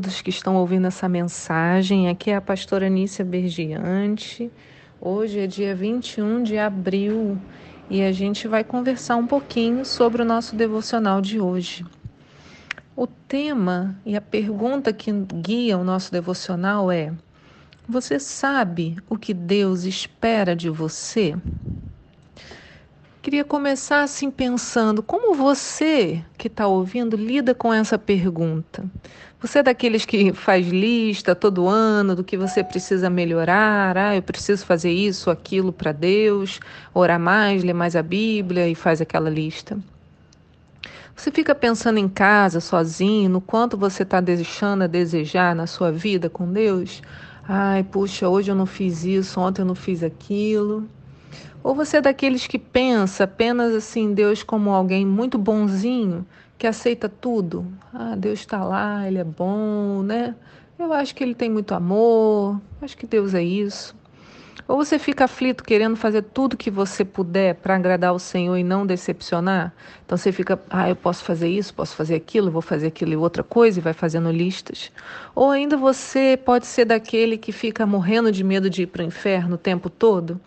todos que estão ouvindo essa mensagem. Aqui é a pastora Nícia Bergiante. Hoje é dia 21 de abril e a gente vai conversar um pouquinho sobre o nosso devocional de hoje. O tema e a pergunta que guia o nosso devocional é: Você sabe o que Deus espera de você? Queria começar assim pensando como você que está ouvindo lida com essa pergunta. Você é daqueles que faz lista todo ano do que você precisa melhorar? Ah, eu preciso fazer isso, aquilo para Deus, orar mais, ler mais a Bíblia e faz aquela lista. Você fica pensando em casa, sozinho, no quanto você está deixando a desejar na sua vida com Deus? Ai, puxa, hoje eu não fiz isso, ontem eu não fiz aquilo. Ou você é daqueles que pensa apenas assim Deus como alguém muito bonzinho, que aceita tudo? Ah, Deus está lá, Ele é bom, né? Eu acho que Ele tem muito amor, acho que Deus é isso. Ou você fica aflito querendo fazer tudo que você puder para agradar o Senhor e não decepcionar? Então você fica, ah, eu posso fazer isso, posso fazer aquilo, vou fazer aquilo e outra coisa e vai fazendo listas. Ou ainda você pode ser daquele que fica morrendo de medo de ir para o inferno o tempo todo?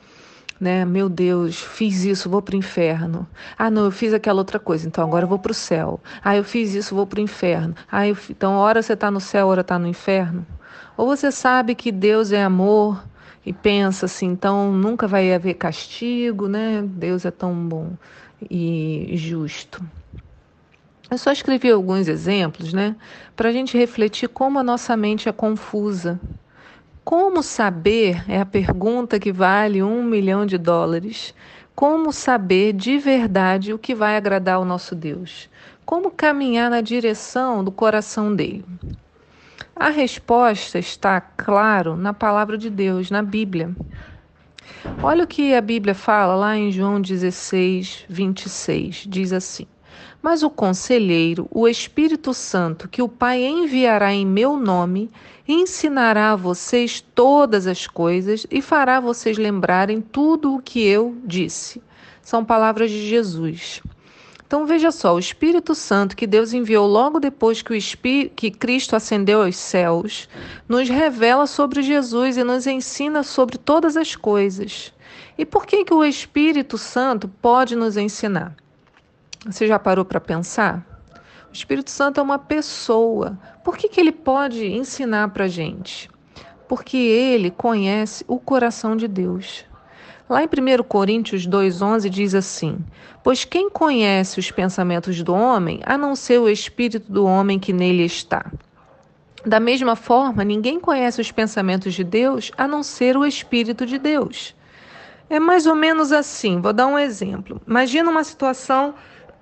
Né? Meu Deus, fiz isso, vou para o inferno. Ah, não, eu fiz aquela outra coisa, então agora eu vou para o céu. Ah, eu fiz isso, vou para o inferno. Ah, eu... então hora você está no céu, hora está no inferno. Ou você sabe que Deus é amor e pensa assim, então nunca vai haver castigo, né? Deus é tão bom e justo. Eu só escrevi alguns exemplos, né, para a gente refletir como a nossa mente é confusa como saber é a pergunta que vale um milhão de dólares. Como saber de verdade o que vai agradar ao nosso Deus? Como caminhar na direção do coração dele? A resposta está, claro, na palavra de Deus, na Bíblia. Olha o que a Bíblia fala lá em João 16, 26. Diz assim: Mas o conselheiro, o Espírito Santo, que o Pai enviará em meu nome, ensinará a vocês todas as coisas e fará vocês lembrarem tudo o que eu disse. São palavras de Jesus. Então veja só, o Espírito Santo que Deus enviou logo depois que, o que Cristo ascendeu aos céus, nos revela sobre Jesus e nos ensina sobre todas as coisas. E por que, que o Espírito Santo pode nos ensinar? Você já parou para pensar? O Espírito Santo é uma pessoa. Por que, que ele pode ensinar para a gente? Porque ele conhece o coração de Deus. Lá em 1 Coríntios 2,11 diz assim: Pois quem conhece os pensamentos do homem, a não ser o espírito do homem que nele está? Da mesma forma, ninguém conhece os pensamentos de Deus a não ser o Espírito de Deus. É mais ou menos assim, vou dar um exemplo. Imagina uma situação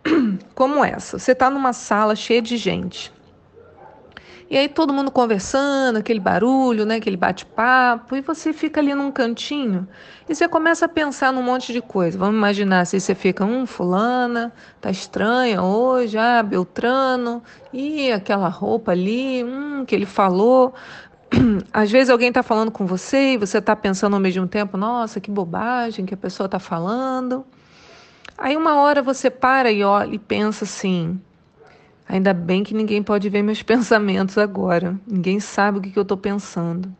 como essa. Você está numa sala cheia de gente. E aí todo mundo conversando, aquele barulho, né, aquele bate-papo, e você fica ali num cantinho e você começa a pensar num monte de coisa. Vamos imaginar se você fica, um fulana, tá estranha hoje, ah, Beltrano, e aquela roupa ali, hum, que ele falou. Às vezes alguém está falando com você e você está pensando ao mesmo tempo, nossa, que bobagem que a pessoa está falando. Aí uma hora você para e olha e pensa assim: ainda bem que ninguém pode ver meus pensamentos agora. Ninguém sabe o que, que eu estou pensando.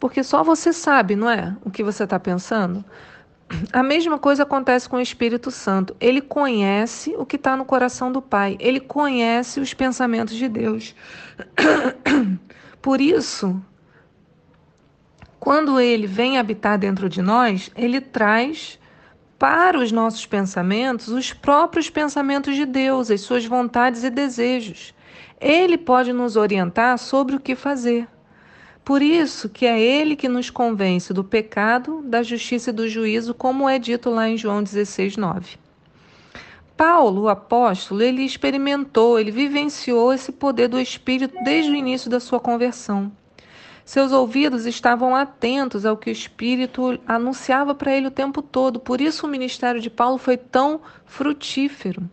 Porque só você sabe, não é? O que você está pensando. A mesma coisa acontece com o Espírito Santo. Ele conhece o que está no coração do Pai. Ele conhece os pensamentos de Deus. Por isso, quando ele vem habitar dentro de nós, ele traz para os nossos pensamentos os próprios pensamentos de Deus, as suas vontades e desejos. Ele pode nos orientar sobre o que fazer. Por isso que é ele que nos convence do pecado, da justiça e do juízo, como é dito lá em João 16, 9. Paulo, o apóstolo, ele experimentou, ele vivenciou esse poder do Espírito desde o início da sua conversão. Seus ouvidos estavam atentos ao que o Espírito anunciava para ele o tempo todo. Por isso, o ministério de Paulo foi tão frutífero.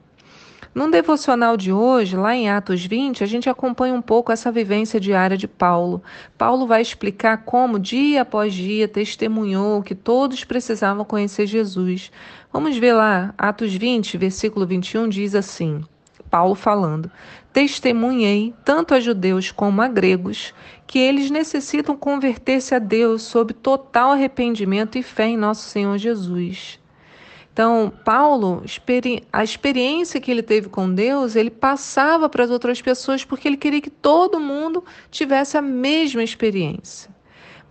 No devocional de hoje, lá em Atos 20, a gente acompanha um pouco essa vivência diária de Paulo. Paulo vai explicar como, dia após dia, testemunhou que todos precisavam conhecer Jesus. Vamos ver lá, Atos 20, versículo 21 diz assim: Paulo falando. Testemunhei, tanto a judeus como a gregos, que eles necessitam converter-se a Deus sob total arrependimento e fé em nosso Senhor Jesus. Então, Paulo, a experiência que ele teve com Deus, ele passava para as outras pessoas porque ele queria que todo mundo tivesse a mesma experiência.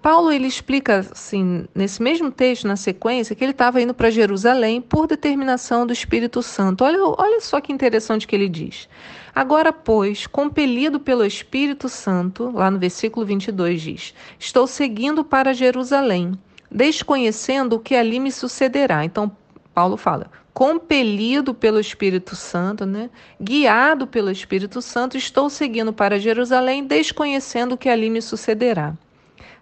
Paulo ele explica assim, nesse mesmo texto, na sequência, que ele estava indo para Jerusalém por determinação do Espírito Santo. Olha, olha só que interessante que ele diz. Agora, pois, compelido pelo Espírito Santo, lá no versículo 22 diz: Estou seguindo para Jerusalém, desconhecendo o que ali me sucederá. Então, Paulo fala, compelido pelo Espírito Santo, né? guiado pelo Espírito Santo, estou seguindo para Jerusalém, desconhecendo o que ali me sucederá.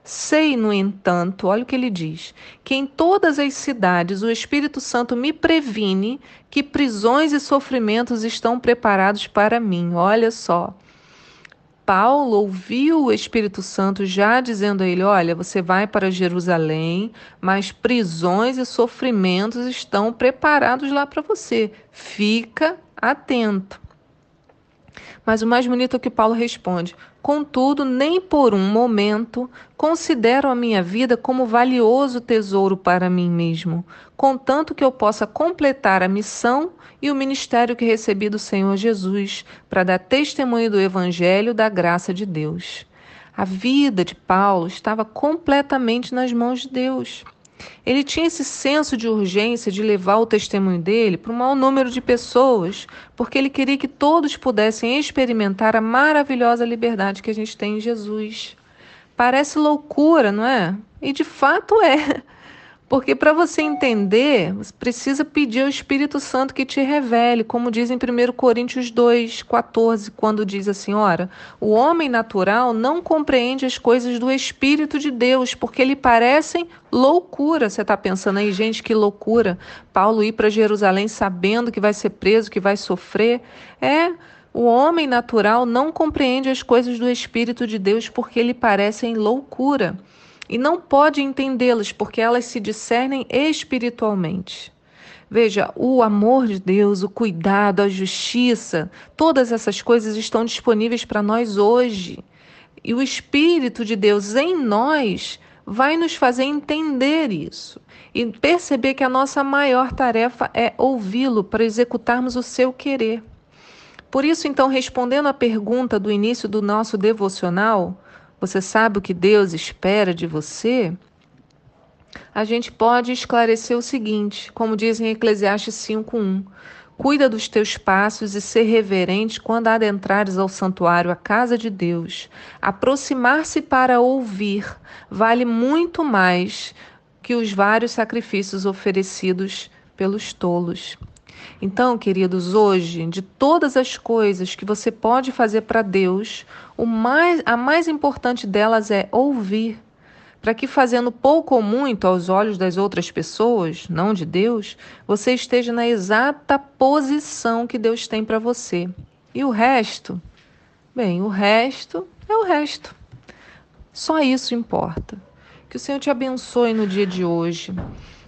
Sei, no entanto, olha o que ele diz, que em todas as cidades o Espírito Santo me previne que prisões e sofrimentos estão preparados para mim. Olha só. Paulo ouviu o Espírito Santo já dizendo a ele: Olha, você vai para Jerusalém, mas prisões e sofrimentos estão preparados lá para você. Fica atento. Mas o mais bonito é que Paulo responde: Contudo, nem por um momento considero a minha vida como valioso tesouro para mim mesmo, contanto que eu possa completar a missão e o ministério que recebi do Senhor Jesus para dar testemunho do Evangelho da graça de Deus. A vida de Paulo estava completamente nas mãos de Deus. Ele tinha esse senso de urgência de levar o testemunho dele para um maior número de pessoas, porque ele queria que todos pudessem experimentar a maravilhosa liberdade que a gente tem em Jesus. Parece loucura, não é? E de fato é. Porque para você entender, você precisa pedir ao Espírito Santo que te revele, como diz em 1 Coríntios 2, 14, quando diz assim: ora, o homem natural não compreende as coisas do Espírito de Deus, porque lhe parecem loucura. Você está pensando aí, gente, que loucura. Paulo ir para Jerusalém sabendo que vai ser preso, que vai sofrer. É. O homem natural não compreende as coisas do Espírito de Deus porque lhe parecem loucura e não pode entendê-las porque elas se discernem espiritualmente. Veja, o amor de Deus, o cuidado, a justiça, todas essas coisas estão disponíveis para nós hoje. E o Espírito de Deus em nós vai nos fazer entender isso e perceber que a nossa maior tarefa é ouvi-lo para executarmos o seu querer. Por isso, então, respondendo à pergunta do início do nosso devocional, você sabe o que Deus espera de você? A gente pode esclarecer o seguinte, como diz em Eclesiastes 5:1. Cuida dos teus passos e ser reverente quando adentrares ao santuário, a casa de Deus. Aproximar-se para ouvir vale muito mais que os vários sacrifícios oferecidos pelos tolos. Então, queridos, hoje, de todas as coisas que você pode fazer para Deus, mais, a mais importante delas é ouvir. Para que, fazendo pouco ou muito aos olhos das outras pessoas, não de Deus, você esteja na exata posição que Deus tem para você. E o resto? Bem, o resto é o resto. Só isso importa. Que o Senhor te abençoe no dia de hoje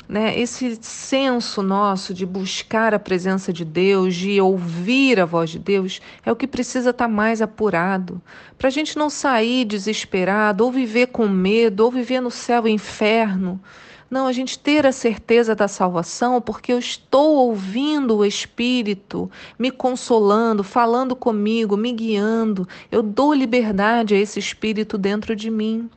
né, esse senso nosso de buscar a presença de Deus, de ouvir a voz de Deus, é o que precisa estar tá mais apurado. Para a gente não sair desesperado, ou viver com medo, ou viver no céu e inferno. Não, a gente ter a certeza da salvação, porque eu estou ouvindo o Espírito me consolando, falando comigo, me guiando. Eu dou liberdade a esse Espírito dentro de mim.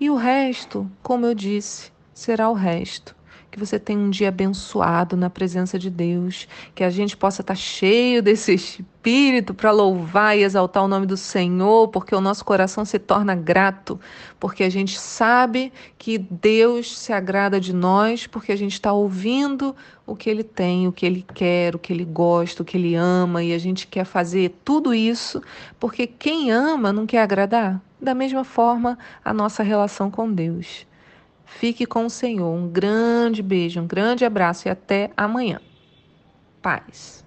E o resto, como eu disse, será o resto que você tenha um dia abençoado na presença de Deus, que a gente possa estar cheio desse espírito para louvar e exaltar o nome do Senhor, porque o nosso coração se torna grato, porque a gente sabe que Deus se agrada de nós, porque a gente está ouvindo o que Ele tem, o que Ele quer, o que Ele gosta, o que Ele ama, e a gente quer fazer tudo isso, porque quem ama não quer agradar. Da mesma forma, a nossa relação com Deus. Fique com o Senhor. Um grande beijo, um grande abraço e até amanhã. Paz.